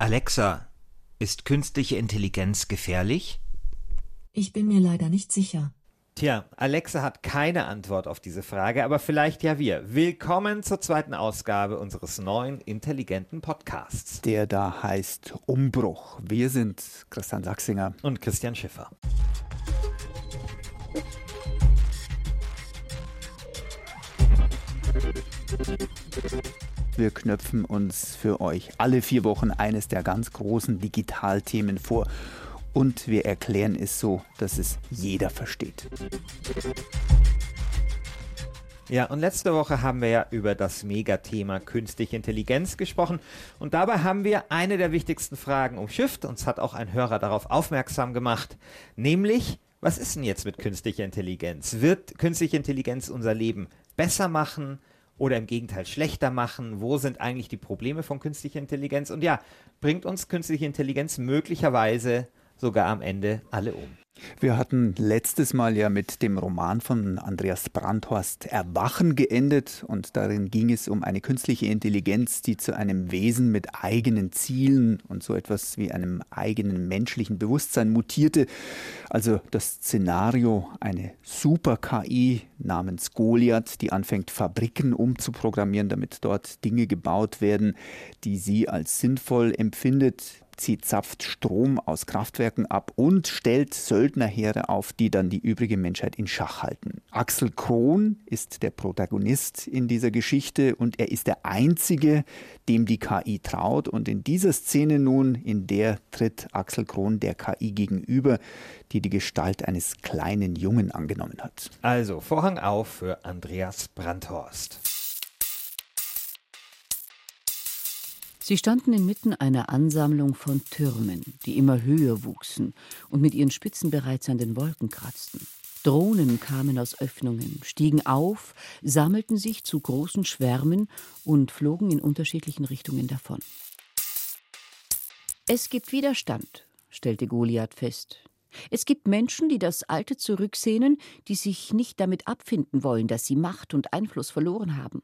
Alexa, ist künstliche Intelligenz gefährlich? Ich bin mir leider nicht sicher. Tja, Alexa hat keine Antwort auf diese Frage, aber vielleicht ja wir. Willkommen zur zweiten Ausgabe unseres neuen intelligenten Podcasts. Der da heißt Umbruch. Wir sind Christian Sachsinger und Christian Schiffer. Wir knöpfen uns für euch alle vier Wochen eines der ganz großen Digitalthemen vor und wir erklären es so, dass es jeder versteht. Ja, und letzte Woche haben wir ja über das Megathema künstliche Intelligenz gesprochen und dabei haben wir eine der wichtigsten Fragen umschifft. Uns hat auch ein Hörer darauf aufmerksam gemacht, nämlich, was ist denn jetzt mit künstlicher Intelligenz? Wird künstliche Intelligenz unser Leben besser machen? Oder im Gegenteil schlechter machen? Wo sind eigentlich die Probleme von künstlicher Intelligenz? Und ja, bringt uns künstliche Intelligenz möglicherweise sogar am Ende alle um. Wir hatten letztes Mal ja mit dem Roman von Andreas Brandhorst Erwachen geendet und darin ging es um eine künstliche Intelligenz, die zu einem Wesen mit eigenen Zielen und so etwas wie einem eigenen menschlichen Bewusstsein mutierte. Also das Szenario, eine Super-KI namens Goliath, die anfängt Fabriken umzuprogrammieren, damit dort Dinge gebaut werden, die sie als sinnvoll empfindet, Sie zapft Strom aus Kraftwerken ab und stellt Söldnerheere auf, die dann die übrige Menschheit in Schach halten. Axel Krohn ist der Protagonist in dieser Geschichte und er ist der Einzige, dem die KI traut. Und in dieser Szene nun, in der tritt Axel Krohn der KI gegenüber, die die Gestalt eines kleinen Jungen angenommen hat. Also Vorhang auf für Andreas Brandhorst. Sie standen inmitten einer Ansammlung von Türmen, die immer höher wuchsen und mit ihren Spitzen bereits an den Wolken kratzten. Drohnen kamen aus Öffnungen, stiegen auf, sammelten sich zu großen Schwärmen und flogen in unterschiedlichen Richtungen davon. Es gibt Widerstand, stellte Goliath fest. Es gibt Menschen, die das Alte zurücksehnen, die sich nicht damit abfinden wollen, dass sie Macht und Einfluss verloren haben.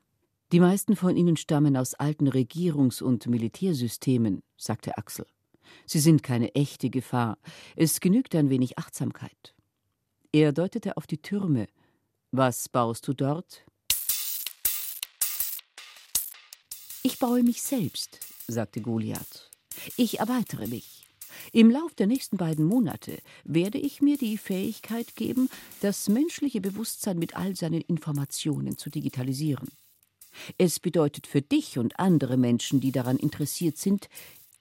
Die meisten von ihnen stammen aus alten Regierungs- und Militärsystemen, sagte Axel. Sie sind keine echte Gefahr. Es genügt ein wenig Achtsamkeit. Er deutete auf die Türme. Was baust du dort? Ich baue mich selbst, sagte Goliath. Ich erweitere mich. Im Lauf der nächsten beiden Monate werde ich mir die Fähigkeit geben, das menschliche Bewusstsein mit all seinen Informationen zu digitalisieren. Es bedeutet für dich und andere Menschen, die daran interessiert sind,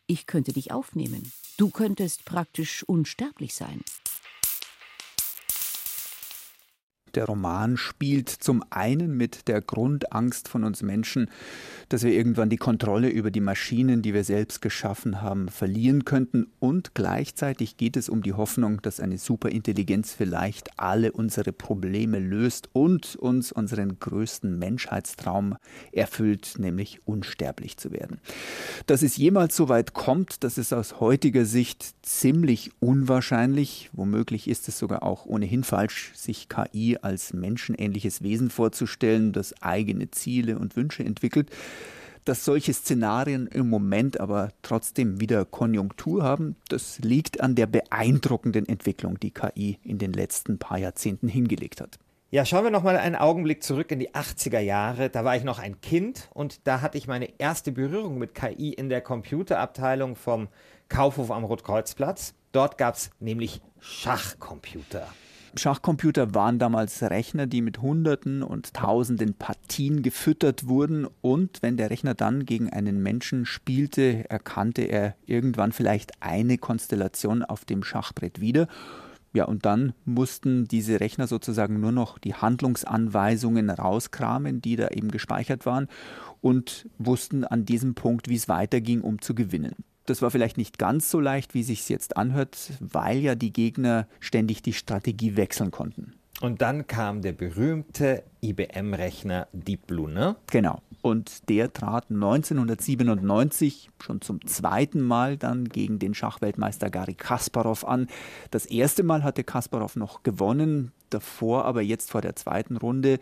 ich könnte dich aufnehmen. Du könntest praktisch unsterblich sein. Der Roman spielt zum einen mit der Grundangst von uns Menschen, dass wir irgendwann die Kontrolle über die Maschinen, die wir selbst geschaffen haben, verlieren könnten. Und gleichzeitig geht es um die Hoffnung, dass eine Superintelligenz vielleicht alle unsere Probleme löst und uns unseren größten Menschheitstraum erfüllt, nämlich unsterblich zu werden. Dass es jemals so weit kommt, das ist aus heutiger Sicht ziemlich unwahrscheinlich. Womöglich ist es sogar auch ohnehin falsch, sich KI als menschenähnliches Wesen vorzustellen, das eigene Ziele und Wünsche entwickelt. Dass solche Szenarien im Moment aber trotzdem wieder Konjunktur haben, das liegt an der beeindruckenden Entwicklung, die KI in den letzten paar Jahrzehnten hingelegt hat. Ja, schauen wir noch mal einen Augenblick zurück in die 80er Jahre. Da war ich noch ein Kind und da hatte ich meine erste Berührung mit KI in der Computerabteilung vom Kaufhof am Rotkreuzplatz. Dort gab es nämlich Schachcomputer. Schachcomputer waren damals Rechner, die mit Hunderten und Tausenden Partien gefüttert wurden und wenn der Rechner dann gegen einen Menschen spielte, erkannte er irgendwann vielleicht eine Konstellation auf dem Schachbrett wieder. Ja, und dann mussten diese Rechner sozusagen nur noch die Handlungsanweisungen rauskramen, die da eben gespeichert waren und wussten an diesem Punkt, wie es weiterging, um zu gewinnen. Das war vielleicht nicht ganz so leicht, wie sich jetzt anhört, weil ja die Gegner ständig die Strategie wechseln konnten. Und dann kam der berühmte IBM-Rechner Deep Blue, ne? Genau. Und der trat 1997 schon zum zweiten Mal dann gegen den Schachweltmeister Gary Kasparov an. Das erste Mal hatte Kasparov noch gewonnen. davor, aber jetzt vor der zweiten Runde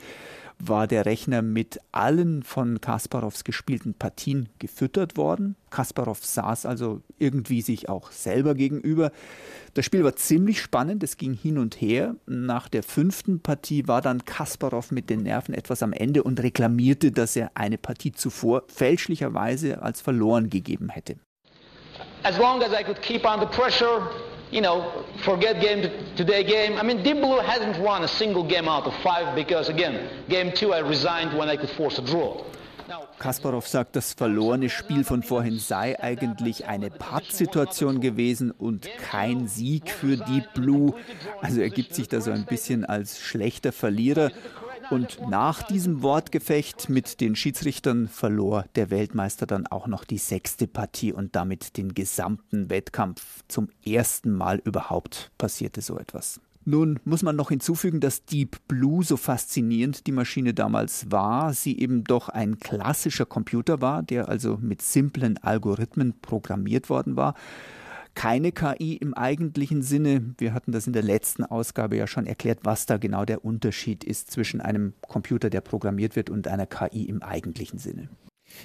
war der Rechner mit allen von Kasparows gespielten Partien gefüttert worden. Kasparov saß also irgendwie sich auch selber gegenüber. Das Spiel war ziemlich spannend, es ging hin und her. Nach der fünften Partie war dann Kasparov mit den Nerven etwas am Ende und reklamierte, dass er eine Partie zuvor fälschlicherweise als verloren gegeben hätte. As long as I could keep under pressure, you know, forget game today game. I mean, Deep Blue hasn't won a single game out of five because, again, game two I resigned when I could force a draw. Kasparov sagt, das verlorene Spiel von vorhin sei eigentlich eine Pattsituation gewesen und kein Sieg für Deep Blue. Also er gibt sich da so ein bisschen als schlechter Verlierer. Und nach diesem Wortgefecht mit den Schiedsrichtern verlor der Weltmeister dann auch noch die sechste Partie und damit den gesamten Wettkampf. Zum ersten Mal überhaupt passierte so etwas. Nun muss man noch hinzufügen, dass Deep Blue, so faszinierend die Maschine damals war, sie eben doch ein klassischer Computer war, der also mit simplen Algorithmen programmiert worden war keine KI im eigentlichen Sinne. Wir hatten das in der letzten Ausgabe ja schon erklärt, was da genau der Unterschied ist zwischen einem Computer, der programmiert wird, und einer KI im eigentlichen Sinne.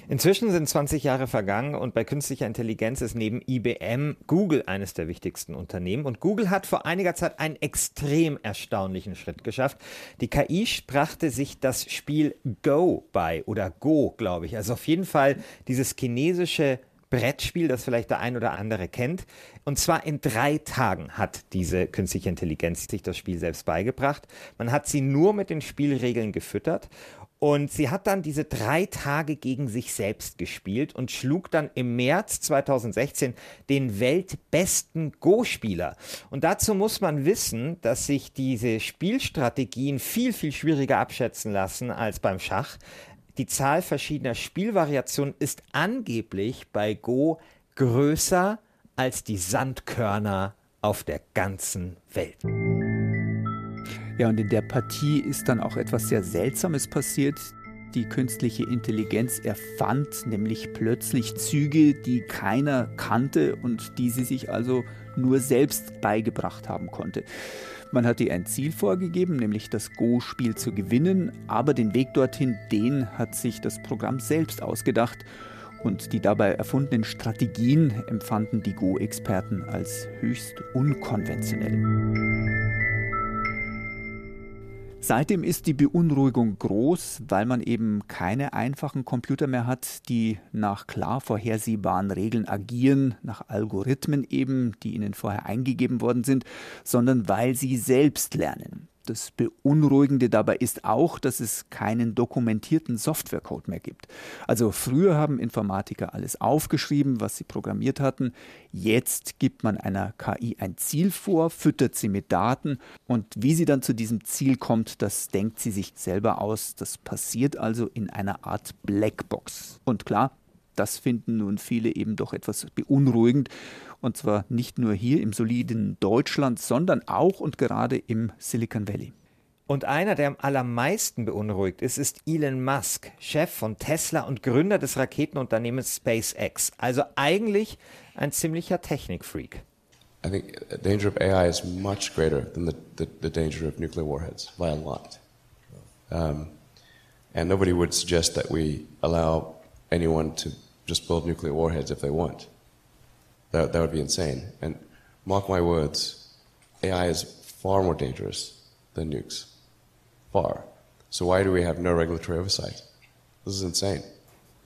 Inzwischen sind 20 Jahre vergangen und bei künstlicher Intelligenz ist neben IBM Google eines der wichtigsten Unternehmen. Und Google hat vor einiger Zeit einen extrem erstaunlichen Schritt geschafft. Die KI brachte sich das Spiel Go bei oder Go, glaube ich. Also auf jeden Fall dieses chinesische Brettspiel, das vielleicht der ein oder andere kennt. Und zwar in drei Tagen hat diese künstliche Intelligenz sich das Spiel selbst beigebracht. Man hat sie nur mit den Spielregeln gefüttert. Und sie hat dann diese drei Tage gegen sich selbst gespielt und schlug dann im März 2016 den weltbesten Go-Spieler. Und dazu muss man wissen, dass sich diese Spielstrategien viel, viel schwieriger abschätzen lassen als beim Schach. Die Zahl verschiedener Spielvariationen ist angeblich bei Go größer als die Sandkörner auf der ganzen Welt. Ja, und in der Partie ist dann auch etwas sehr Seltsames passiert. Die künstliche Intelligenz erfand nämlich plötzlich Züge, die keiner kannte und die sie sich also nur selbst beigebracht haben konnte. Man hat ihr ein Ziel vorgegeben, nämlich das Go-Spiel zu gewinnen, aber den Weg dorthin, den hat sich das Programm selbst ausgedacht und die dabei erfundenen Strategien empfanden die Go-Experten als höchst unkonventionell. Seitdem ist die Beunruhigung groß, weil man eben keine einfachen Computer mehr hat, die nach klar vorhersehbaren Regeln agieren, nach Algorithmen eben, die ihnen vorher eingegeben worden sind, sondern weil sie selbst lernen. Das Beunruhigende dabei ist auch, dass es keinen dokumentierten Softwarecode mehr gibt. Also früher haben Informatiker alles aufgeschrieben, was sie programmiert hatten. Jetzt gibt man einer KI ein Ziel vor, füttert sie mit Daten und wie sie dann zu diesem Ziel kommt, das denkt sie sich selber aus. Das passiert also in einer Art Blackbox. Und klar, das finden nun viele eben doch etwas beunruhigend. Und zwar nicht nur hier im soliden Deutschland, sondern auch und gerade im Silicon Valley. Und einer, der am allermeisten beunruhigt ist, ist Elon Musk, Chef von Tesla und Gründer des Raketenunternehmens SpaceX. Also eigentlich ein ziemlicher Technikfreak. I think the danger of AI is much greater than the, the, the danger of nuclear warheads by a lot. Um, and nobody would suggest that we allow anyone to just build nuclear warheads if they want. That, that would be insane. And mark my words, AI is far more dangerous than nukes. Far. So why do we have no regulatory oversight? This is insane.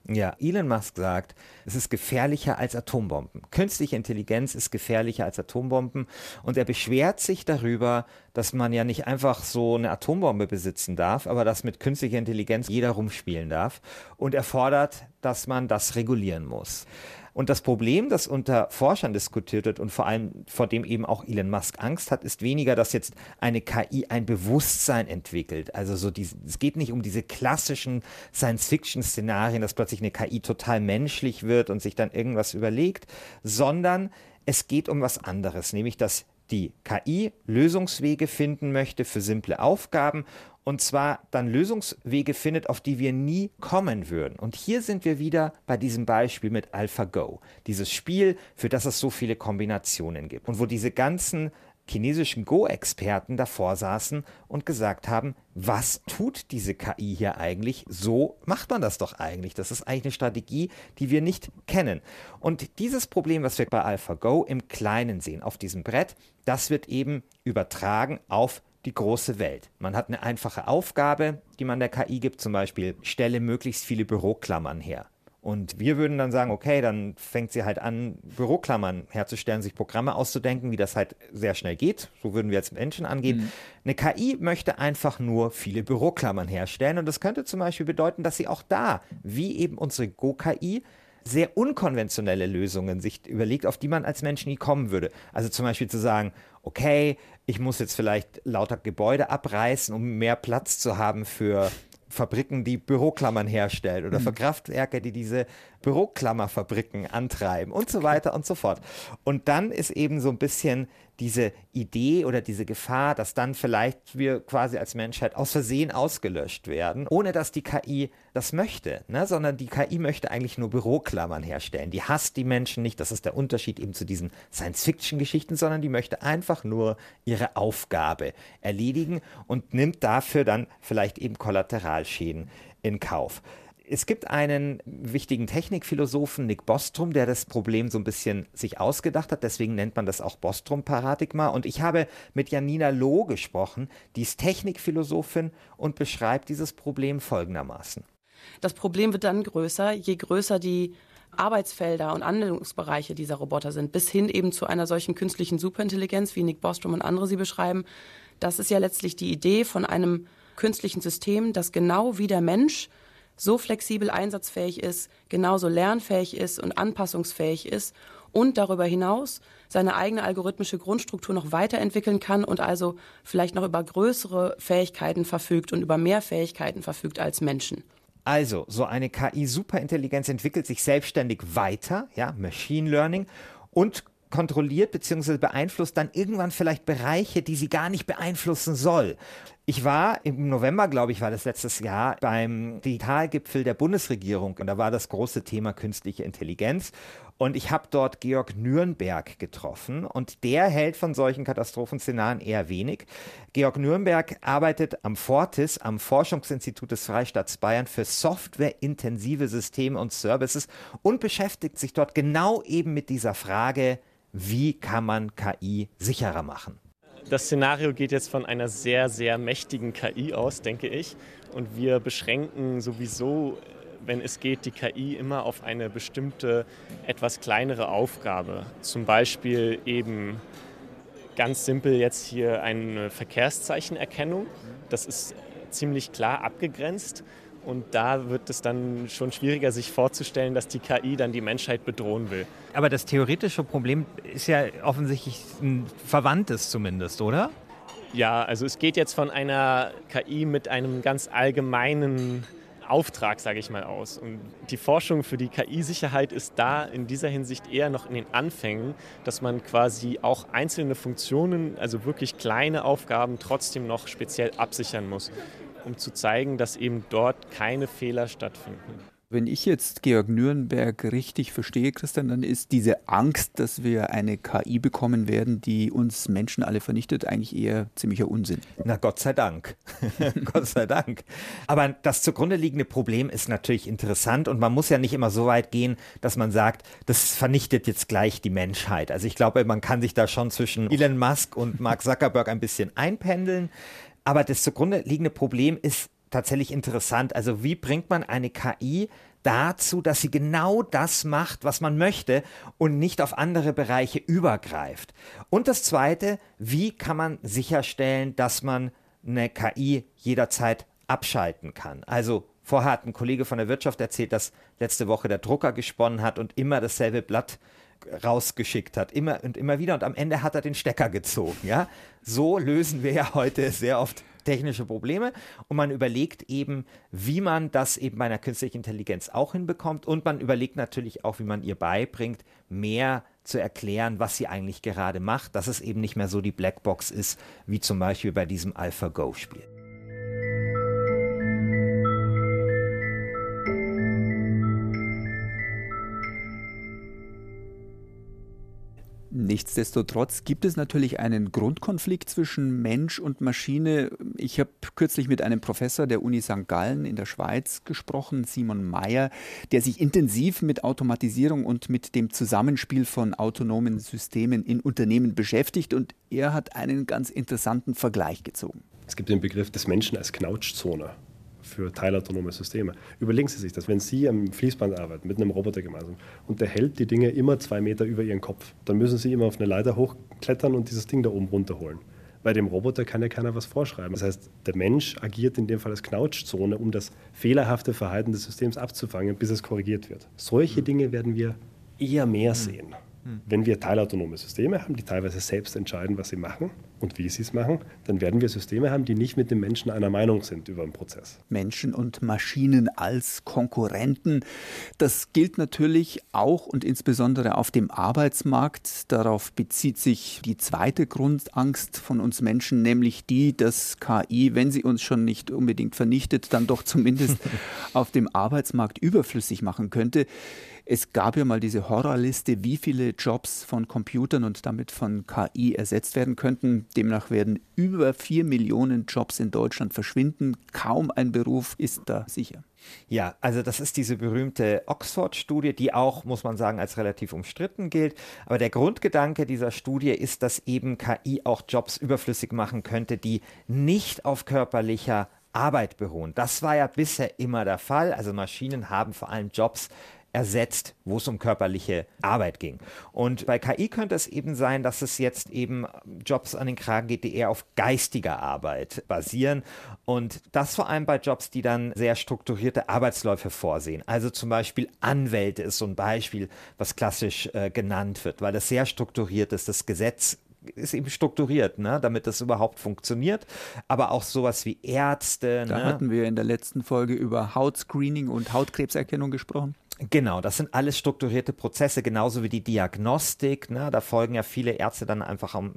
Ja, Elon Musk sagt, es ist gefährlicher als Atombomben. Künstliche Intelligenz ist gefährlicher als Atombomben. Und er beschwert sich darüber, dass man ja nicht einfach so eine Atombombe besitzen darf, aber dass mit künstlicher Intelligenz jeder rumspielen darf. Und er fordert, dass man das regulieren muss. Und das Problem, das unter Forschern diskutiert wird und vor allem vor dem eben auch Elon Musk Angst hat, ist weniger, dass jetzt eine KI ein Bewusstsein entwickelt. Also so die, es geht nicht um diese klassischen Science-Fiction-Szenarien, dass plötzlich eine KI total menschlich wird und sich dann irgendwas überlegt, sondern es geht um was anderes, nämlich dass die KI Lösungswege finden möchte für simple Aufgaben und zwar dann Lösungswege findet, auf die wir nie kommen würden. Und hier sind wir wieder bei diesem Beispiel mit AlphaGo, dieses Spiel, für das es so viele Kombinationen gibt und wo diese ganzen chinesischen Go-Experten davor saßen und gesagt haben, was tut diese KI hier eigentlich? So macht man das doch eigentlich. Das ist eigentlich eine Strategie, die wir nicht kennen. Und dieses Problem, was wir bei AlphaGo im Kleinen sehen, auf diesem Brett, das wird eben übertragen auf die große Welt. Man hat eine einfache Aufgabe, die man der KI gibt, zum Beispiel stelle möglichst viele Büroklammern her. Und wir würden dann sagen, okay, dann fängt sie halt an, Büroklammern herzustellen, sich Programme auszudenken, wie das halt sehr schnell geht. So würden wir jetzt Menschen angehen. Mhm. Eine KI möchte einfach nur viele Büroklammern herstellen. Und das könnte zum Beispiel bedeuten, dass sie auch da, wie eben unsere Go-KI, sehr unkonventionelle Lösungen sich überlegt, auf die man als Mensch nie kommen würde. Also zum Beispiel zu sagen, okay, ich muss jetzt vielleicht lauter Gebäude abreißen, um mehr Platz zu haben für Fabriken, die Büroklammern herstellen oder mhm. für Kraftwerke, die diese Büroklammerfabriken antreiben und so weiter und so fort. Und dann ist eben so ein bisschen diese Idee oder diese Gefahr, dass dann vielleicht wir quasi als Menschheit aus Versehen ausgelöscht werden, ohne dass die KI das möchte, ne? sondern die KI möchte eigentlich nur Büroklammern herstellen. Die hasst die Menschen nicht, das ist der Unterschied eben zu diesen Science-Fiction-Geschichten, sondern die möchte einfach nur ihre Aufgabe erledigen und nimmt dafür dann vielleicht eben Kollateralschäden in Kauf. Es gibt einen wichtigen Technikphilosophen, Nick Bostrom, der das Problem so ein bisschen sich ausgedacht hat. Deswegen nennt man das auch Bostrom-Paradigma. Und ich habe mit Janina Loh gesprochen, die ist Technikphilosophin und beschreibt dieses Problem folgendermaßen. Das Problem wird dann größer, je größer die Arbeitsfelder und Anwendungsbereiche dieser Roboter sind, bis hin eben zu einer solchen künstlichen Superintelligenz, wie Nick Bostrom und andere sie beschreiben. Das ist ja letztlich die Idee von einem künstlichen System, das genau wie der Mensch so flexibel einsatzfähig ist, genauso lernfähig ist und anpassungsfähig ist und darüber hinaus seine eigene algorithmische Grundstruktur noch weiterentwickeln kann und also vielleicht noch über größere Fähigkeiten verfügt und über mehr Fähigkeiten verfügt als Menschen. Also, so eine KI-Superintelligenz entwickelt sich selbstständig weiter, ja, Machine Learning, und kontrolliert bzw. beeinflusst dann irgendwann vielleicht Bereiche, die sie gar nicht beeinflussen soll. Ich war im November, glaube ich, war das letztes Jahr beim Digitalgipfel der Bundesregierung und da war das große Thema künstliche Intelligenz. Und ich habe dort Georg Nürnberg getroffen und der hält von solchen Katastrophenszenarien eher wenig. Georg Nürnberg arbeitet am Fortis, am Forschungsinstitut des Freistaats Bayern für softwareintensive Systeme und Services und beschäftigt sich dort genau eben mit dieser Frage, wie kann man KI sicherer machen. Das Szenario geht jetzt von einer sehr, sehr mächtigen KI aus, denke ich. Und wir beschränken sowieso, wenn es geht, die KI immer auf eine bestimmte, etwas kleinere Aufgabe. Zum Beispiel eben ganz simpel jetzt hier eine Verkehrszeichenerkennung. Das ist ziemlich klar abgegrenzt. Und da wird es dann schon schwieriger, sich vorzustellen, dass die KI dann die Menschheit bedrohen will. Aber das theoretische Problem ist ja offensichtlich ein verwandtes zumindest, oder? Ja, also es geht jetzt von einer KI mit einem ganz allgemeinen Auftrag, sage ich mal, aus. Und die Forschung für die KI-Sicherheit ist da in dieser Hinsicht eher noch in den Anfängen, dass man quasi auch einzelne Funktionen, also wirklich kleine Aufgaben, trotzdem noch speziell absichern muss um zu zeigen, dass eben dort keine Fehler stattfinden. Wenn ich jetzt Georg Nürnberg richtig verstehe, Christian, dann ist diese Angst, dass wir eine KI bekommen werden, die uns Menschen alle vernichtet, eigentlich eher ziemlicher Unsinn. Na Gott sei Dank. Gott sei Dank. Aber das zugrunde liegende Problem ist natürlich interessant und man muss ja nicht immer so weit gehen, dass man sagt, das vernichtet jetzt gleich die Menschheit. Also ich glaube, man kann sich da schon zwischen Elon Musk und Mark Zuckerberg ein bisschen einpendeln. Aber das zugrunde liegende Problem ist tatsächlich interessant. Also wie bringt man eine KI dazu, dass sie genau das macht, was man möchte und nicht auf andere Bereiche übergreift? Und das Zweite, wie kann man sicherstellen, dass man eine KI jederzeit abschalten kann? Also vorher hat ein Kollege von der Wirtschaft erzählt, dass letzte Woche der Drucker gesponnen hat und immer dasselbe Blatt rausgeschickt hat, immer und immer wieder und am Ende hat er den Stecker gezogen, ja? So lösen wir ja heute sehr oft technische Probleme und man überlegt eben, wie man das eben bei einer künstlichen Intelligenz auch hinbekommt und man überlegt natürlich auch, wie man ihr beibringt, mehr zu erklären, was sie eigentlich gerade macht, dass es eben nicht mehr so die Blackbox ist, wie zum Beispiel bei diesem AlphaGo-Spiel. Nichtsdestotrotz gibt es natürlich einen Grundkonflikt zwischen Mensch und Maschine. Ich habe kürzlich mit einem Professor der Uni St. Gallen in der Schweiz gesprochen, Simon Mayer, der sich intensiv mit Automatisierung und mit dem Zusammenspiel von autonomen Systemen in Unternehmen beschäftigt und er hat einen ganz interessanten Vergleich gezogen. Es gibt den Begriff des Menschen als Knautschzone für teilautonome Systeme. Überlegen Sie sich das, wenn Sie am Fließband arbeiten mit einem Roboter gemeinsam und der hält die Dinge immer zwei Meter über Ihren Kopf, dann müssen Sie immer auf eine Leiter hochklettern und dieses Ding da oben runterholen. Bei dem Roboter kann ja keiner was vorschreiben. Das heißt, der Mensch agiert in dem Fall als Knautschzone, um das fehlerhafte Verhalten des Systems abzufangen, bis es korrigiert wird. Solche Dinge werden wir eher mehr sehen. Wenn wir teilautonome Systeme haben, die teilweise selbst entscheiden, was sie machen und wie sie es machen, dann werden wir Systeme haben, die nicht mit dem Menschen einer Meinung sind über den Prozess. Menschen und Maschinen als Konkurrenten. Das gilt natürlich auch und insbesondere auf dem Arbeitsmarkt. Darauf bezieht sich die zweite Grundangst von uns Menschen, nämlich die, dass KI, wenn sie uns schon nicht unbedingt vernichtet, dann doch zumindest auf dem Arbeitsmarkt überflüssig machen könnte. Es gab ja mal diese Horrorliste, wie viele Jobs von Computern und damit von KI ersetzt werden könnten. Demnach werden über vier Millionen Jobs in Deutschland verschwinden. Kaum ein Beruf ist da sicher. Ja, also das ist diese berühmte Oxford-Studie, die auch, muss man sagen, als relativ umstritten gilt. Aber der Grundgedanke dieser Studie ist, dass eben KI auch Jobs überflüssig machen könnte, die nicht auf körperlicher Arbeit beruhen. Das war ja bisher immer der Fall. Also Maschinen haben vor allem Jobs ersetzt, wo es um körperliche Arbeit ging. Und bei KI könnte es eben sein, dass es jetzt eben Jobs an den Kragen geht, die eher auf geistiger Arbeit basieren. Und das vor allem bei Jobs, die dann sehr strukturierte Arbeitsläufe vorsehen. Also zum Beispiel Anwälte ist so ein Beispiel, was klassisch äh, genannt wird, weil das sehr strukturiert ist. Das Gesetz ist eben strukturiert, ne, damit das überhaupt funktioniert. Aber auch sowas wie Ärzte. Da ne? hatten wir in der letzten Folge über Hautscreening und Hautkrebserkennung gesprochen. Genau, das sind alles strukturierte Prozesse, genauso wie die Diagnostik. Ne? Da folgen ja viele Ärzte dann einfach an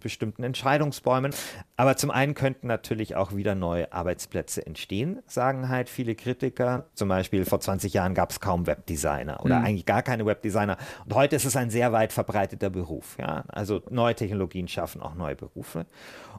bestimmten Entscheidungsbäumen. Aber zum einen könnten natürlich auch wieder neue Arbeitsplätze entstehen, sagen halt viele Kritiker. Zum Beispiel vor 20 Jahren gab es kaum Webdesigner oder mhm. eigentlich gar keine Webdesigner. Und heute ist es ein sehr weit verbreiteter Beruf. Ja? Also neue Technologien schaffen auch neue Berufe.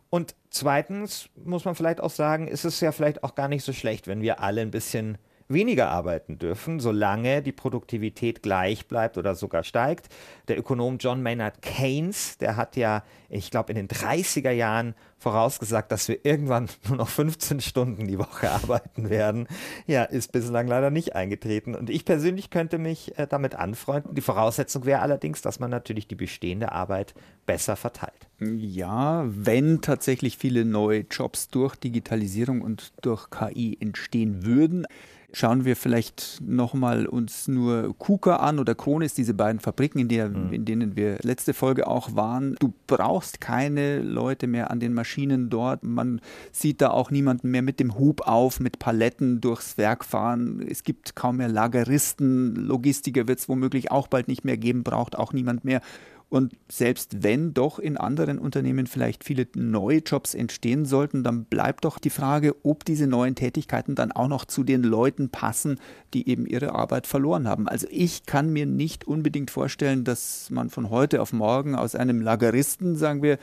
Und zweitens muss man vielleicht auch sagen, ist es ja vielleicht auch gar nicht so schlecht, wenn wir alle ein bisschen weniger arbeiten dürfen, solange die Produktivität gleich bleibt oder sogar steigt. Der Ökonom John Maynard Keynes, der hat ja, ich glaube, in den 30er Jahren vorausgesagt, dass wir irgendwann nur noch 15 Stunden die Woche arbeiten werden. Ja, ist bislang leider nicht eingetreten. Und ich persönlich könnte mich äh, damit anfreunden. Die Voraussetzung wäre allerdings, dass man natürlich die bestehende Arbeit besser verteilt. Ja, wenn tatsächlich viele neue Jobs durch Digitalisierung und durch KI entstehen würden. Schauen wir vielleicht nochmal uns nur KUKA an oder Kronis, diese beiden Fabriken, in, der, mhm. in denen wir letzte Folge auch waren. Du brauchst keine Leute mehr an den Maschinen dort. Man sieht da auch niemanden mehr mit dem Hub auf, mit Paletten durchs Werk fahren. Es gibt kaum mehr Lageristen. Logistiker wird es womöglich auch bald nicht mehr geben, braucht auch niemand mehr. Und selbst wenn doch in anderen Unternehmen vielleicht viele neue Jobs entstehen sollten, dann bleibt doch die Frage, ob diese neuen Tätigkeiten dann auch noch zu den Leuten passen, die eben ihre Arbeit verloren haben. Also ich kann mir nicht unbedingt vorstellen, dass man von heute auf morgen aus einem Lageristen, sagen wir,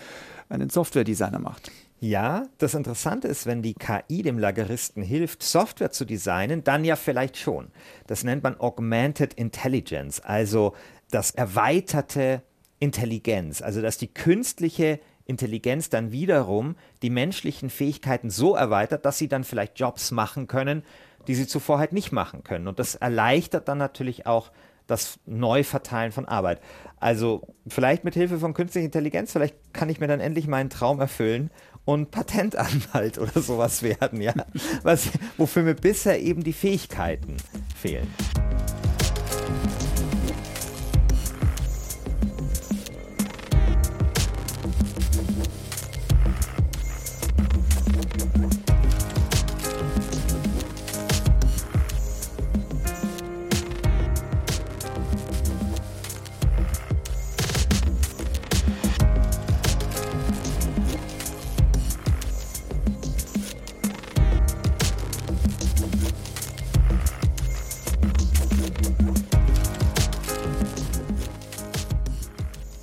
einen Softwaredesigner macht. Ja, das Interessante ist, wenn die KI dem Lageristen hilft, Software zu designen, dann ja vielleicht schon. Das nennt man Augmented Intelligence, also das erweiterte Intelligenz, also dass die künstliche Intelligenz dann wiederum die menschlichen Fähigkeiten so erweitert, dass sie dann vielleicht Jobs machen können, die sie zuvor halt nicht machen können. Und das erleichtert dann natürlich auch das Neuverteilen von Arbeit. Also vielleicht mit Hilfe von künstlicher Intelligenz, vielleicht kann ich mir dann endlich meinen Traum erfüllen und Patentanwalt oder sowas werden, ja. Was, wofür mir bisher eben die Fähigkeiten fehlen.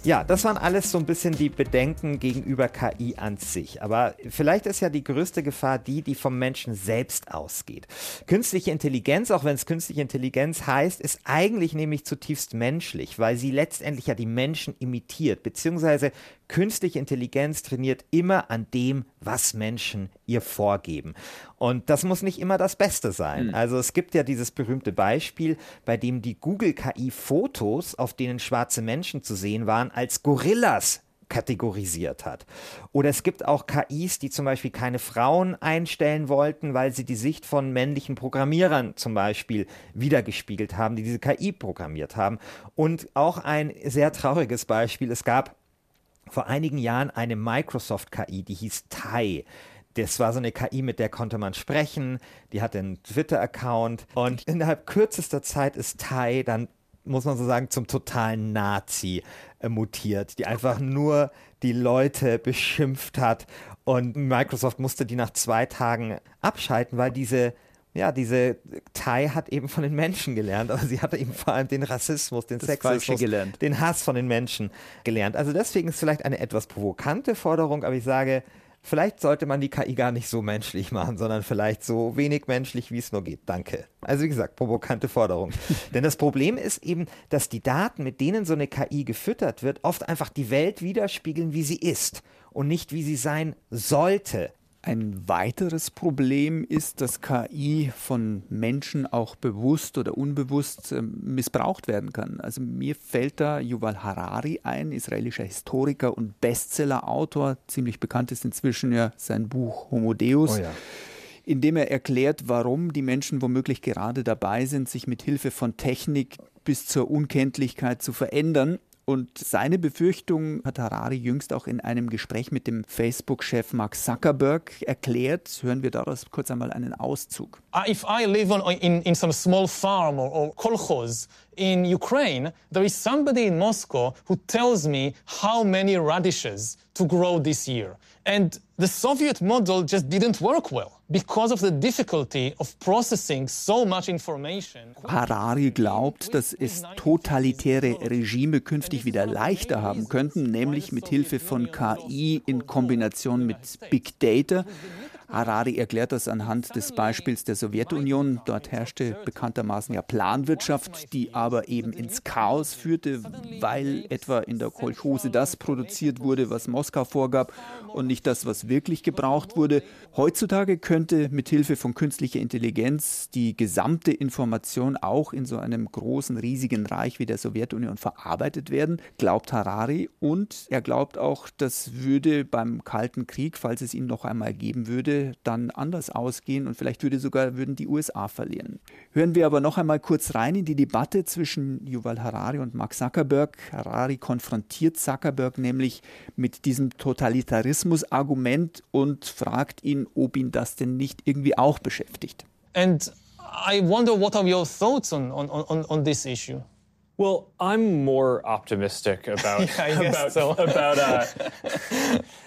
Ja, das waren alles so ein bisschen die Bedenken gegenüber KI an sich. Aber vielleicht ist ja die größte Gefahr die, die vom Menschen selbst ausgeht. Künstliche Intelligenz, auch wenn es künstliche Intelligenz heißt, ist eigentlich nämlich zutiefst menschlich, weil sie letztendlich ja die Menschen imitiert, beziehungsweise künstliche Intelligenz trainiert immer an dem, was Menschen ihr vorgeben. Und das muss nicht immer das Beste sein. Mhm. Also es gibt ja dieses berühmte Beispiel, bei dem die Google KI Fotos, auf denen schwarze Menschen zu sehen waren, als Gorillas kategorisiert hat. Oder es gibt auch KIs, die zum Beispiel keine Frauen einstellen wollten, weil sie die Sicht von männlichen Programmierern zum Beispiel wiedergespiegelt haben, die diese KI programmiert haben. Und auch ein sehr trauriges Beispiel, es gab vor einigen Jahren eine Microsoft-KI, die hieß Tai. Das war so eine KI, mit der konnte man sprechen. Die hatte einen Twitter-Account. Und innerhalb kürzester Zeit ist Tai dann, muss man so sagen, zum totalen Nazi äh, mutiert, die einfach nur die Leute beschimpft hat. Und Microsoft musste die nach zwei Tagen abschalten, weil diese ja, diese Tai hat eben von den Menschen gelernt, aber sie hatte eben vor allem den Rassismus, den das Sexismus, den Hass von den Menschen gelernt. Also deswegen ist vielleicht eine etwas provokante Forderung, aber ich sage, vielleicht sollte man die KI gar nicht so menschlich machen, sondern vielleicht so wenig menschlich, wie es nur geht. Danke. Also wie gesagt, provokante Forderung. Denn das Problem ist eben, dass die Daten, mit denen so eine KI gefüttert wird, oft einfach die Welt widerspiegeln, wie sie ist und nicht wie sie sein sollte. Ein weiteres Problem ist, dass KI von Menschen auch bewusst oder unbewusst äh, missbraucht werden kann. Also mir fällt da Yuval Harari ein, israelischer Historiker und Bestsellerautor. Ziemlich bekannt ist inzwischen ja sein Buch Homo Deus. Oh ja in dem er erklärt, warum die Menschen womöglich gerade dabei sind, sich mit Hilfe von Technik bis zur Unkenntlichkeit zu verändern und seine Befürchtung hat Harari jüngst auch in einem Gespräch mit dem Facebook-Chef Mark Zuckerberg erklärt. Hören wir daraus kurz einmal einen Auszug. Uh, if I live on, in, in some small farm or, or kolkhoz in Ukraine, there is somebody in Moscow who tells me how many radishes to grow this year. And the Soviet model just didn't work well because of the difficulty of processing so much information. Harari glaubt, dass es totalitäre Regime künftig wieder leichter haben könnten, nämlich mit Hilfe von KI in Kombination mit Big Data. Harari erklärt das anhand des Beispiels der Sowjetunion. Dort herrschte bekanntermaßen ja Planwirtschaft, die aber eben ins Chaos führte, weil etwa in der Kolchose das produziert wurde, was Moskau vorgab und nicht das, was wirklich gebraucht wurde. Heutzutage könnte mit Hilfe von künstlicher Intelligenz die gesamte Information auch in so einem großen, riesigen Reich wie der Sowjetunion verarbeitet werden, glaubt Harari. Und er glaubt auch, das würde beim Kalten Krieg, falls es ihn noch einmal geben würde, dann anders ausgehen und vielleicht würde sogar würden die USA verlieren. Hören wir aber noch einmal kurz rein in die Debatte zwischen Yuval Harari und Mark Zuckerberg. Harari konfrontiert Zuckerberg nämlich mit diesem Totalitarismus-Argument und fragt ihn, ob ihn das denn nicht irgendwie auch beschäftigt. And I wonder what are your thoughts on, on, on, on this issue? Well, I'm more optimistic about yeah, about, so. about, uh,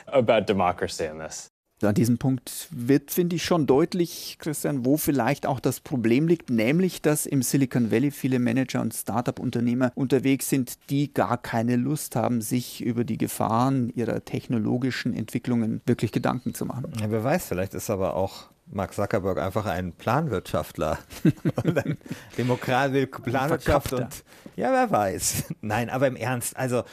about democracy in this. An diesem Punkt wird, finde ich, schon deutlich, Christian, wo vielleicht auch das Problem liegt, nämlich, dass im Silicon Valley viele Manager und Startup-Unternehmer unterwegs sind, die gar keine Lust haben, sich über die Gefahren ihrer technologischen Entwicklungen wirklich Gedanken zu machen. Ja, wer weiß, vielleicht ist aber auch Mark Zuckerberg einfach ein Planwirtschaftler. und ein Demokrat will Planwirtschaft und ja, wer weiß. Nein, aber im Ernst, also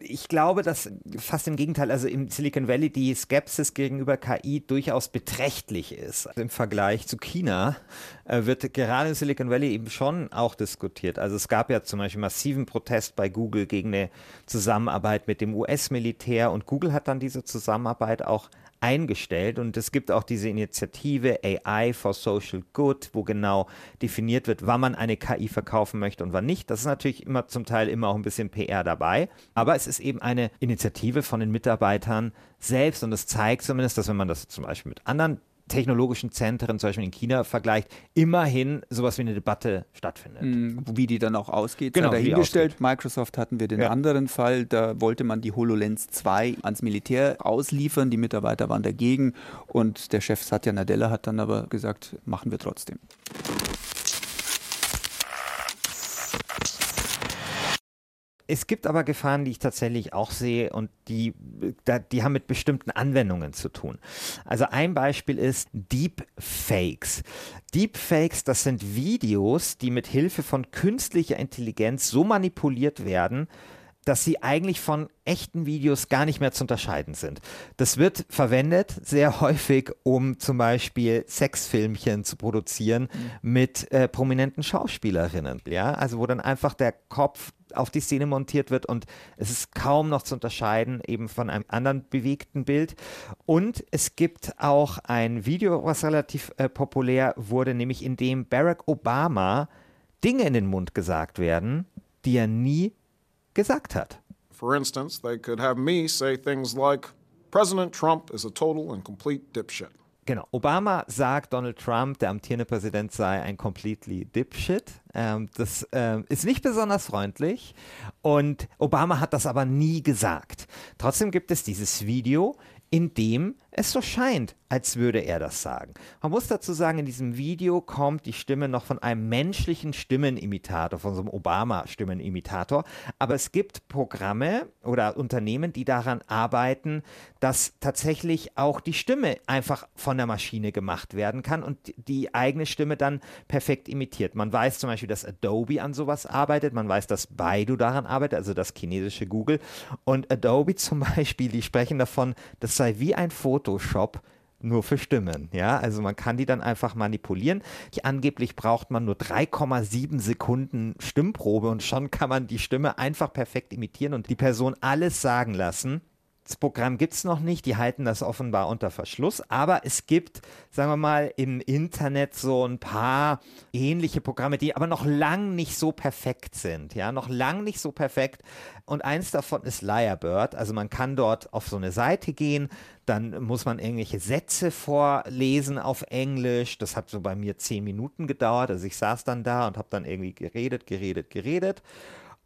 ich glaube, dass fast im Gegenteil, also im Silicon Valley die Skepsis gegenüber KI durchaus beträchtlich ist. Also Im Vergleich zu China äh, wird gerade im Silicon Valley eben schon auch diskutiert. Also es gab ja zum Beispiel massiven Protest bei Google gegen eine Zusammenarbeit mit dem US-Militär und Google hat dann diese Zusammenarbeit auch eingestellt. Und es gibt auch diese Initiative AI for Social Good, wo genau definiert wird, wann man eine KI verkaufen möchte und wann nicht. Das ist natürlich immer zum Teil immer auch ein bisschen PR dabei, aber es ist eben eine Initiative von den Mitarbeitern selbst. Und es zeigt zumindest, dass wenn man das zum Beispiel mit anderen technologischen Zentren, zum Beispiel in China, vergleicht, immerhin sowas wie eine Debatte stattfindet. Mhm, wie die dann auch ausgeht, genau, dahingestellt. Microsoft hatten wir den ja. anderen Fall, da wollte man die HoloLens 2 ans Militär ausliefern, die Mitarbeiter waren dagegen und der Chef Satya Nadella hat dann aber gesagt, machen wir trotzdem. Es gibt aber Gefahren, die ich tatsächlich auch sehe und die, die haben mit bestimmten Anwendungen zu tun. Also ein Beispiel ist Deepfakes. Deepfakes, das sind Videos, die mit Hilfe von künstlicher Intelligenz so manipuliert werden, dass sie eigentlich von echten Videos gar nicht mehr zu unterscheiden sind. Das wird verwendet sehr häufig, um zum Beispiel Sexfilmchen zu produzieren mhm. mit äh, prominenten Schauspielerinnen. Ja, also wo dann einfach der Kopf auf die Szene montiert wird und es ist kaum noch zu unterscheiden eben von einem anderen bewegten Bild. Und es gibt auch ein Video, was relativ äh, populär wurde, nämlich in dem Barack Obama Dinge in den Mund gesagt werden, die er nie gesagt hat. For instance, they could have me say things like, President Trump is a total and complete dipshit. Genau. Obama sagt, Donald Trump, der amtierende Präsident, sei ein completely dipshit. Ähm, das ähm, ist nicht besonders freundlich. Und Obama hat das aber nie gesagt. Trotzdem gibt es dieses Video, in dem es so scheint, als würde er das sagen. Man muss dazu sagen, in diesem Video kommt die Stimme noch von einem menschlichen Stimmenimitator, von so einem Obama-Stimmenimitator. Aber es gibt Programme oder Unternehmen, die daran arbeiten, dass tatsächlich auch die Stimme einfach von der Maschine gemacht werden kann und die eigene Stimme dann perfekt imitiert. Man weiß zum Beispiel, dass Adobe an sowas arbeitet. Man weiß, dass Baidu daran arbeitet, also das chinesische Google. Und Adobe zum Beispiel, die sprechen davon, das sei wie ein Foto Photoshop nur für Stimmen. Ja, also man kann die dann einfach manipulieren. Angeblich braucht man nur 3,7 Sekunden Stimmprobe und schon kann man die Stimme einfach perfekt imitieren und die Person alles sagen lassen. Das Programm gibt es noch nicht, die halten das offenbar unter Verschluss, aber es gibt, sagen wir mal, im Internet so ein paar ähnliche Programme, die aber noch lang nicht so perfekt sind, ja, noch lang nicht so perfekt. Und eins davon ist Lyrebird, also man kann dort auf so eine Seite gehen, dann muss man irgendwelche Sätze vorlesen auf Englisch. Das hat so bei mir zehn Minuten gedauert, also ich saß dann da und habe dann irgendwie geredet, geredet, geredet.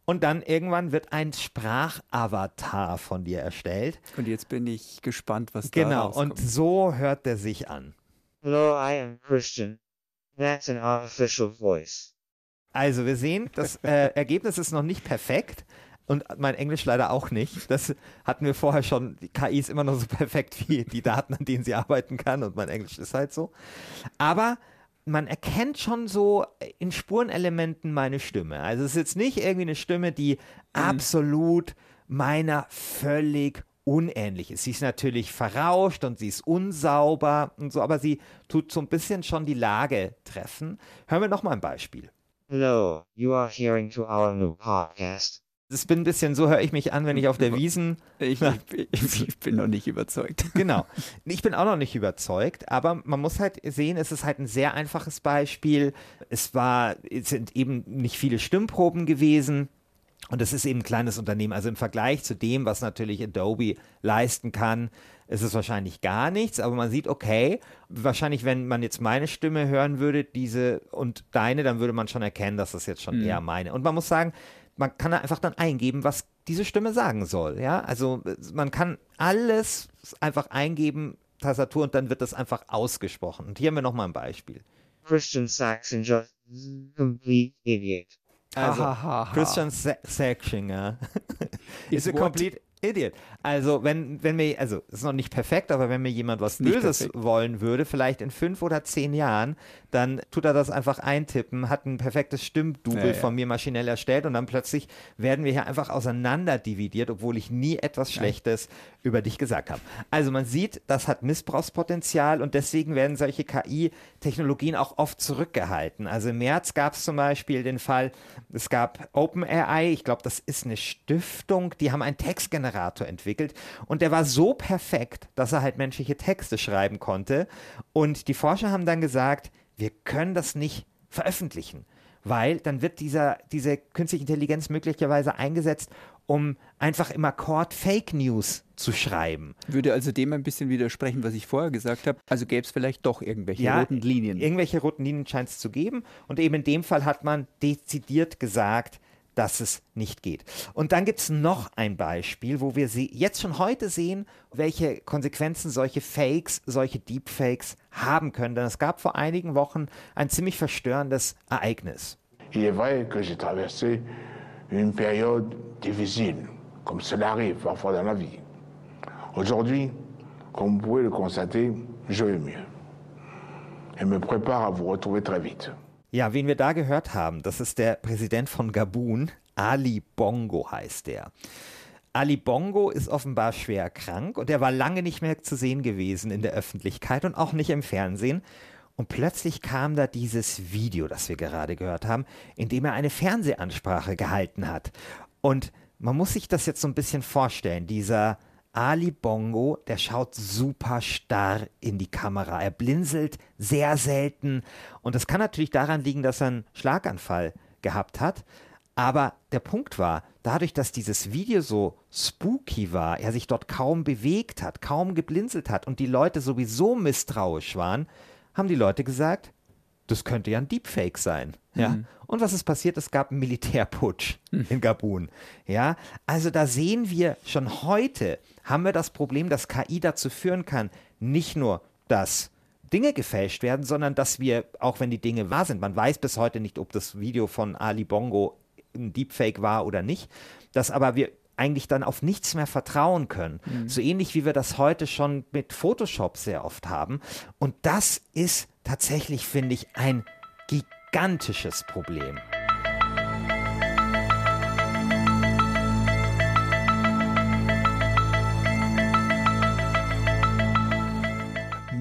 Und dann irgendwann wird ein Sprachavatar von dir erstellt. Und jetzt bin ich gespannt, was genau, da rauskommt. Genau, und so hört der sich an. Hello, I am Christian. That's an artificial voice. Also wir sehen, das äh, Ergebnis ist noch nicht perfekt und mein Englisch leider auch nicht. Das hatten wir vorher schon. Die KI ist immer noch so perfekt wie die Daten, an denen sie arbeiten kann und mein Englisch ist halt so. Aber man erkennt schon so in Spurenelementen meine Stimme. Also es ist jetzt nicht irgendwie eine Stimme, die mhm. absolut meiner völlig unähnlich ist. Sie ist natürlich verrauscht und sie ist unsauber und so, aber sie tut so ein bisschen schon die Lage treffen. Hören wir noch mal ein Beispiel. Hello, you are hearing to our new podcast. Das bin ein bisschen, so höre ich mich an, wenn ich auf der Wiesen. Ich, ich, ich, bin noch nicht überzeugt. Genau. Ich bin auch noch nicht überzeugt, aber man muss halt sehen, es ist halt ein sehr einfaches Beispiel. Es war, es sind eben nicht viele Stimmproben gewesen. Und es ist eben ein kleines Unternehmen. Also im Vergleich zu dem, was natürlich Adobe leisten kann, ist es wahrscheinlich gar nichts. Aber man sieht, okay, wahrscheinlich, wenn man jetzt meine Stimme hören würde, diese und deine, dann würde man schon erkennen, dass das jetzt schon mhm. eher meine. Und man muss sagen, man kann einfach dann eingeben, was diese Stimme sagen soll. Ja, also man kann alles einfach eingeben, Tastatur, und dann wird das einfach ausgesprochen. Und hier haben wir nochmal ein Beispiel. Christian Saxinger, complete idiot. Also, Christian Saxinger is a complete Idiot. Also, wenn, wenn mir, also, es ist noch nicht perfekt, aber wenn mir jemand was Böses wollen würde, vielleicht in fünf oder zehn Jahren, dann tut er das einfach eintippen, hat ein perfektes Stimmdouble ja, ja. von mir maschinell erstellt und dann plötzlich werden wir hier einfach auseinander dividiert, obwohl ich nie etwas Schlechtes Nein. über dich gesagt habe. Also, man sieht, das hat Missbrauchspotenzial und deswegen werden solche KI-Technologien auch oft zurückgehalten. Also, im März gab es zum Beispiel den Fall, es gab OpenAI, ich glaube, das ist eine Stiftung, die haben einen Textgenerator Textgenerator entwickelt und der war so perfekt, dass er halt menschliche Texte schreiben konnte. Und die Forscher haben dann gesagt, wir können das nicht veröffentlichen, weil dann wird dieser, diese künstliche Intelligenz möglicherweise eingesetzt, um einfach im Akkord Fake News zu schreiben. Würde also dem ein bisschen widersprechen, was ich vorher gesagt habe. Also gäbe es vielleicht doch irgendwelche ja, roten Linien. Irgendwelche roten Linien scheint es zu geben. Und eben in dem Fall hat man dezidiert gesagt, dass es nicht geht. Und dann gibt es noch ein Beispiel, wo wir jetzt schon heute sehen, welche Konsequenzen solche Fakes, solche Deepfakes haben können. Denn es gab vor einigen Wochen ein ziemlich verstörendes Ereignis. Il est vrai que j'ai traversé une période difficile, comme cela arrive parfois dans la vie. Aujourd'hui, comme vous pouvez le constater, je vais mieux. Et me prépare à vous retrouver très vite. Ja, wen wir da gehört haben, das ist der Präsident von Gabun, Ali Bongo heißt der. Ali Bongo ist offenbar schwer krank und er war lange nicht mehr zu sehen gewesen in der Öffentlichkeit und auch nicht im Fernsehen. Und plötzlich kam da dieses Video, das wir gerade gehört haben, in dem er eine Fernsehansprache gehalten hat. Und man muss sich das jetzt so ein bisschen vorstellen. Dieser Ali Bongo, der schaut super starr in die Kamera. Er blinzelt sehr selten. Und das kann natürlich daran liegen, dass er einen Schlaganfall gehabt hat. Aber der Punkt war, dadurch, dass dieses Video so spooky war, er sich dort kaum bewegt hat, kaum geblinzelt hat und die Leute sowieso misstrauisch waren, haben die Leute gesagt, das könnte ja ein Deepfake sein. Ja. Mhm. Und was ist passiert? Es gab einen Militärputsch mhm. in Gabun. Ja. Also da sehen wir schon heute, haben wir das Problem, dass KI dazu führen kann, nicht nur, dass Dinge gefälscht werden, sondern dass wir, auch wenn die Dinge wahr sind, man weiß bis heute nicht, ob das Video von Ali Bongo ein Deepfake war oder nicht, dass aber wir eigentlich dann auf nichts mehr vertrauen können. Mhm. So ähnlich wie wir das heute schon mit Photoshop sehr oft haben. Und das ist tatsächlich, finde ich, ein gigantisches Problem.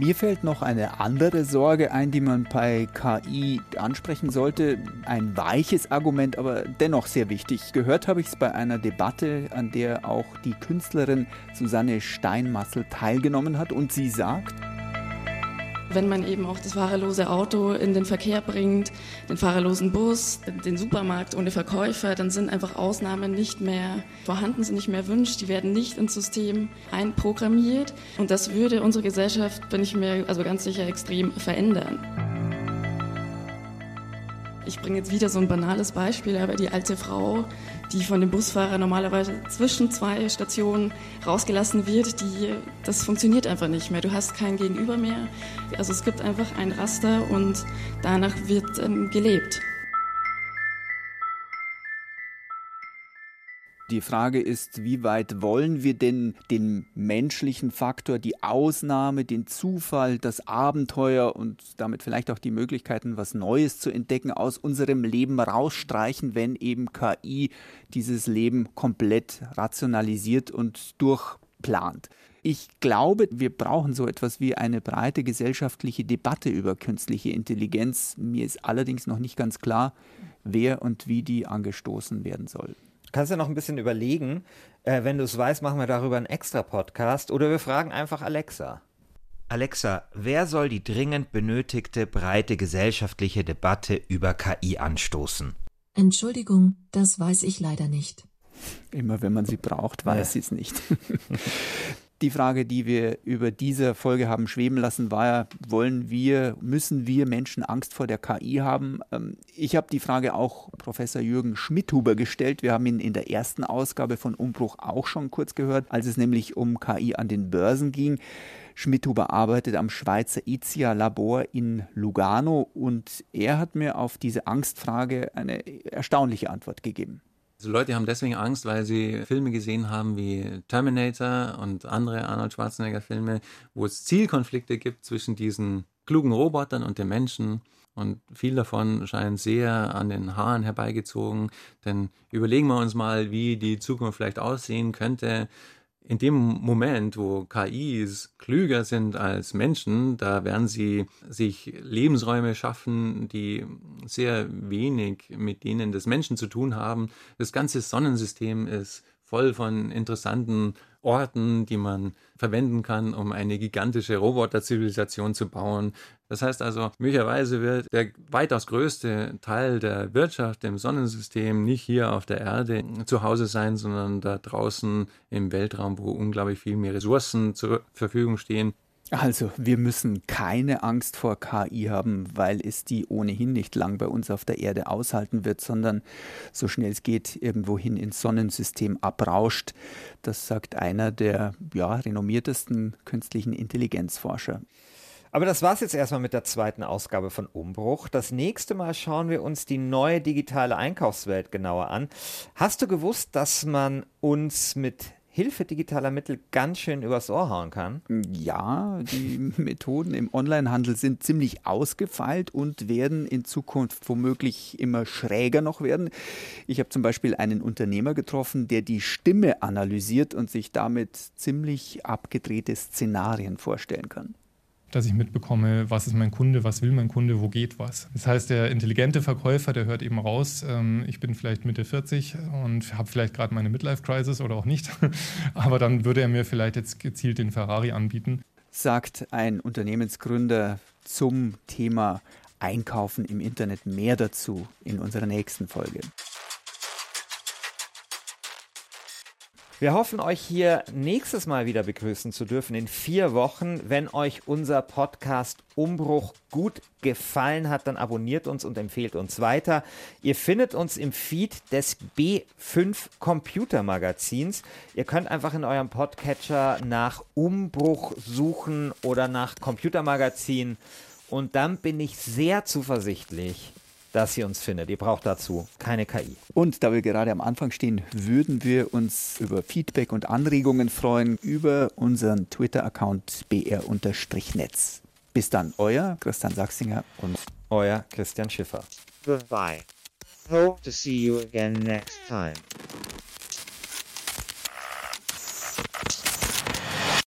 Mir fällt noch eine andere Sorge ein, die man bei KI ansprechen sollte. Ein weiches Argument, aber dennoch sehr wichtig. Gehört habe ich es bei einer Debatte, an der auch die Künstlerin Susanne Steinmassel teilgenommen hat und sie sagt, wenn man eben auch das fahrerlose Auto in den Verkehr bringt, den fahrerlosen Bus, den Supermarkt ohne Verkäufer, dann sind einfach Ausnahmen nicht mehr vorhanden, sind nicht mehr erwünscht, die werden nicht ins System einprogrammiert und das würde unsere Gesellschaft, bin ich mir also ganz sicher, extrem verändern. Ich bringe jetzt wieder so ein banales Beispiel, aber die alte Frau, die von dem Busfahrer normalerweise zwischen zwei Stationen rausgelassen wird, die, das funktioniert einfach nicht mehr. Du hast kein Gegenüber mehr. Also es gibt einfach ein Raster und danach wird ähm, gelebt. Die Frage ist, wie weit wollen wir denn den menschlichen Faktor, die Ausnahme, den Zufall, das Abenteuer und damit vielleicht auch die Möglichkeiten, was Neues zu entdecken, aus unserem Leben rausstreichen, wenn eben KI dieses Leben komplett rationalisiert und durchplant. Ich glaube, wir brauchen so etwas wie eine breite gesellschaftliche Debatte über künstliche Intelligenz. Mir ist allerdings noch nicht ganz klar, wer und wie die angestoßen werden soll kannst ja noch ein bisschen überlegen. Äh, wenn du es weißt, machen wir darüber einen extra Podcast oder wir fragen einfach Alexa. Alexa, wer soll die dringend benötigte breite gesellschaftliche Debatte über KI anstoßen? Entschuldigung, das weiß ich leider nicht. Immer wenn man sie braucht, weiß ja. sie es nicht. Die Frage, die wir über diese Folge haben schweben lassen, war ja, wollen wir, müssen wir Menschen Angst vor der KI haben? Ähm, ich habe die Frage auch Professor Jürgen Schmidhuber gestellt. Wir haben ihn in der ersten Ausgabe von Umbruch auch schon kurz gehört, als es nämlich um KI an den Börsen ging. Schmidhuber arbeitet am Schweizer IZIA-Labor in Lugano und er hat mir auf diese Angstfrage eine erstaunliche Antwort gegeben. Also Leute haben deswegen Angst, weil sie Filme gesehen haben wie Terminator und andere Arnold Schwarzenegger Filme, wo es Zielkonflikte gibt zwischen diesen klugen Robotern und den Menschen. Und viel davon scheint sehr an den Haaren herbeigezogen. Denn überlegen wir uns mal, wie die Zukunft vielleicht aussehen könnte, in dem Moment, wo KIs klüger sind als Menschen, da werden sie sich Lebensräume schaffen, die sehr wenig mit denen des Menschen zu tun haben. Das ganze Sonnensystem ist voll von interessanten Orten, die man verwenden kann, um eine gigantische Roboterzivilisation zu bauen. Das heißt also, möglicherweise wird der weitaus größte Teil der Wirtschaft im Sonnensystem nicht hier auf der Erde zu Hause sein, sondern da draußen im Weltraum, wo unglaublich viel mehr Ressourcen zur Verfügung stehen. Also, wir müssen keine Angst vor KI haben, weil es die ohnehin nicht lang bei uns auf der Erde aushalten wird, sondern so schnell es geht irgendwohin ins Sonnensystem abrauscht. Das sagt einer der ja, renommiertesten künstlichen Intelligenzforscher. Aber das war's jetzt erstmal mit der zweiten Ausgabe von Umbruch. Das nächste Mal schauen wir uns die neue digitale Einkaufswelt genauer an. Hast du gewusst, dass man uns mit Hilfe digitaler Mittel ganz schön übers Ohr hauen kann? Ja, die Methoden im Onlinehandel sind ziemlich ausgefeilt und werden in Zukunft womöglich immer schräger noch werden. Ich habe zum Beispiel einen Unternehmer getroffen, der die Stimme analysiert und sich damit ziemlich abgedrehte Szenarien vorstellen kann dass ich mitbekomme, was ist mein Kunde, was will mein Kunde, wo geht was. Das heißt, der intelligente Verkäufer, der hört eben raus, ähm, ich bin vielleicht Mitte 40 und habe vielleicht gerade meine Midlife-Crisis oder auch nicht, aber dann würde er mir vielleicht jetzt gezielt den Ferrari anbieten. Sagt ein Unternehmensgründer zum Thema Einkaufen im Internet mehr dazu in unserer nächsten Folge. Wir hoffen, euch hier nächstes Mal wieder begrüßen zu dürfen in vier Wochen. Wenn euch unser Podcast Umbruch gut gefallen hat, dann abonniert uns und empfehlt uns weiter. Ihr findet uns im Feed des B5 Computer Magazins. Ihr könnt einfach in eurem Podcatcher nach Umbruch suchen oder nach Computermagazin. Und dann bin ich sehr zuversichtlich, dass ihr uns findet. Ihr braucht dazu keine KI. Und da wir gerade am Anfang stehen, würden wir uns über Feedback und Anregungen freuen über unseren Twitter-Account br-netz. Bis dann, euer Christian Sachsinger und euer Christian Schiffer. Goodbye. Hope to see you again next time.